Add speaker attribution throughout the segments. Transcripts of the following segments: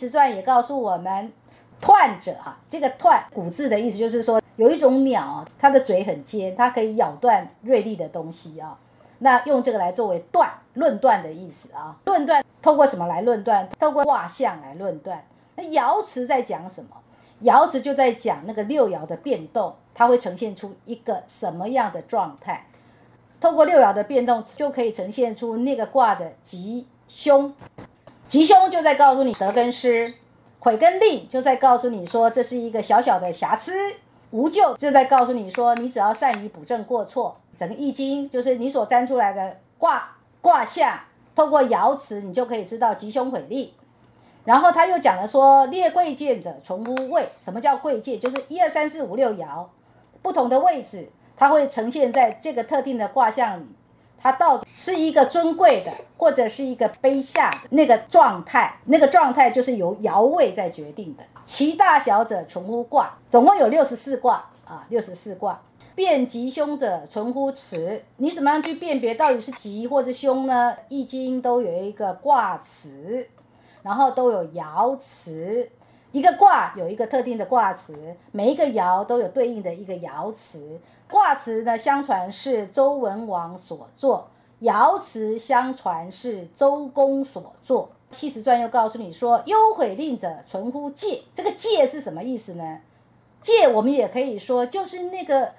Speaker 1: 辞传也告诉我们，彖者哈，这个彖古字的意思就是说，有一种鸟，它的嘴很尖，它可以咬断锐利的东西啊。那用这个来作为断论断的意思啊。论断透过什么来论断？透过卦象来论断。那爻辞在讲什么？爻辞就在讲那个六爻的变动，它会呈现出一个什么样的状态？透过六爻的变动，就可以呈现出那个卦的吉凶。吉凶就在告诉你得跟失，悔跟吝就在告诉你说这是一个小小的瑕疵，无咎就在告诉你说你只要善于补正过错。整个易经就是你所占出来的卦卦象，透过爻辞你就可以知道吉凶悔吝。然后他又讲了说列贵贱者存乎位，什么叫贵贱？就是一二三四五六爻不同的位置。它会呈现在这个特定的卦象里，它到底是一个尊贵的，或者是一个卑下的那个状态，那个状态就是由爻位在决定的。其大小者存乎卦，总共有六十四卦啊，六十四卦。辨吉凶者存乎辞，你怎么样去辨别到底是吉或者凶呢？易经都有一个卦辞，然后都有爻辞，一个卦有一个特定的卦辞，每一个爻都有对应的一个爻辞。卦辞呢，相传是周文王所作；爻辞相传是周公所作。《系辞传》又告诉你说：“忧悔吝者存乎戒。”这个“戒”是什么意思呢？“戒”我们也可以说就是那个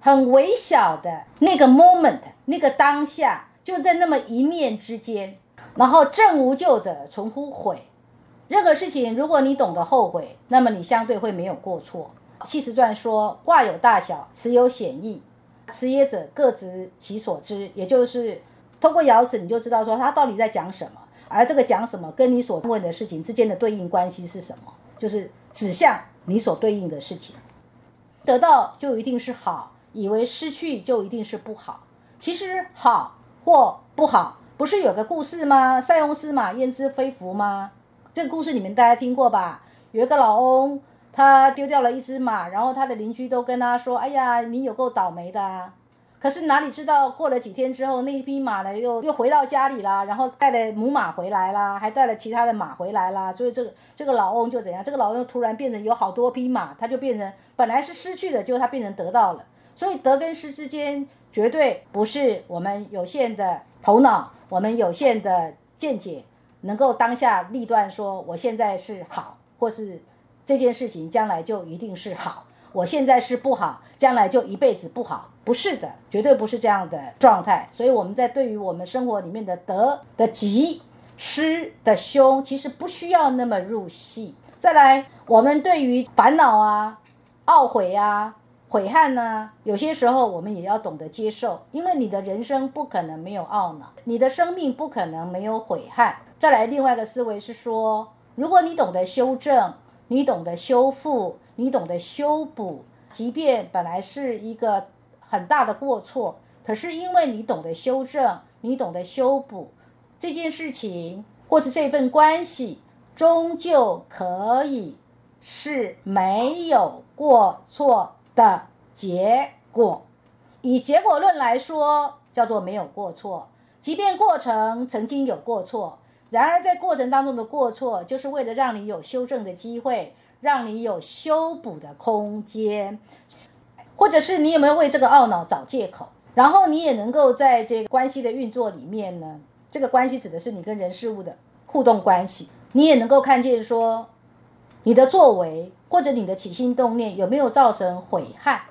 Speaker 1: 很微小的那个 moment，那个当下，就在那么一面之间。然后“正无咎者存乎悔。”任何事情，如果你懂得后悔，那么你相对会没有过错。《系辞传》说：“卦有大小，辞有显义，持也者各执其所知。”也就是通过爻辞，你就知道说他到底在讲什么。而这个讲什么，跟你所问的事情之间的对应关系是什么？就是指向你所对应的事情。得到就一定是好，以为失去就一定是不好。其实好或不好，不是有个故事吗？塞翁失马，焉知非福吗？这个故事你们大家听过吧？有一个老翁。他丢掉了一只马，然后他的邻居都跟他说：“哎呀，你有够倒霉的啊！”可是哪里知道，过了几天之后，那匹马呢又又回到家里啦，然后带了母马回来啦，还带了其他的马回来啦。所以这个这个老翁就怎样？这个老翁突然变成有好多匹马，他就变成本来是失去的，就他变成得到了。所以得跟失之间，绝对不是我们有限的头脑，我们有限的见解能够当下立断说，我现在是好，或是。这件事情将来就一定是好，我现在是不好，将来就一辈子不好，不是的，绝对不是这样的状态。所以我们在对于我们生活里面的得的吉、失的凶，其实不需要那么入戏。再来，我们对于烦恼啊、懊悔啊、悔恨呢，有些时候我们也要懂得接受，因为你的人生不可能没有懊恼，你的生命不可能没有悔恨。再来，另外一个思维是说，如果你懂得修正。你懂得修复，你懂得修补，即便本来是一个很大的过错，可是因为你懂得修正，你懂得修补这件事情，或是这份关系，终究可以是没有过错的结果。以结果论来说，叫做没有过错，即便过程曾经有过错。然而，在过程当中的过错，就是为了让你有修正的机会，让你有修补的空间，或者是你有没有为这个懊恼找借口？然后你也能够在这个关系的运作里面呢，这个关系指的是你跟人事物的互动关系，你也能够看见说，你的作为或者你的起心动念有没有造成悔憾，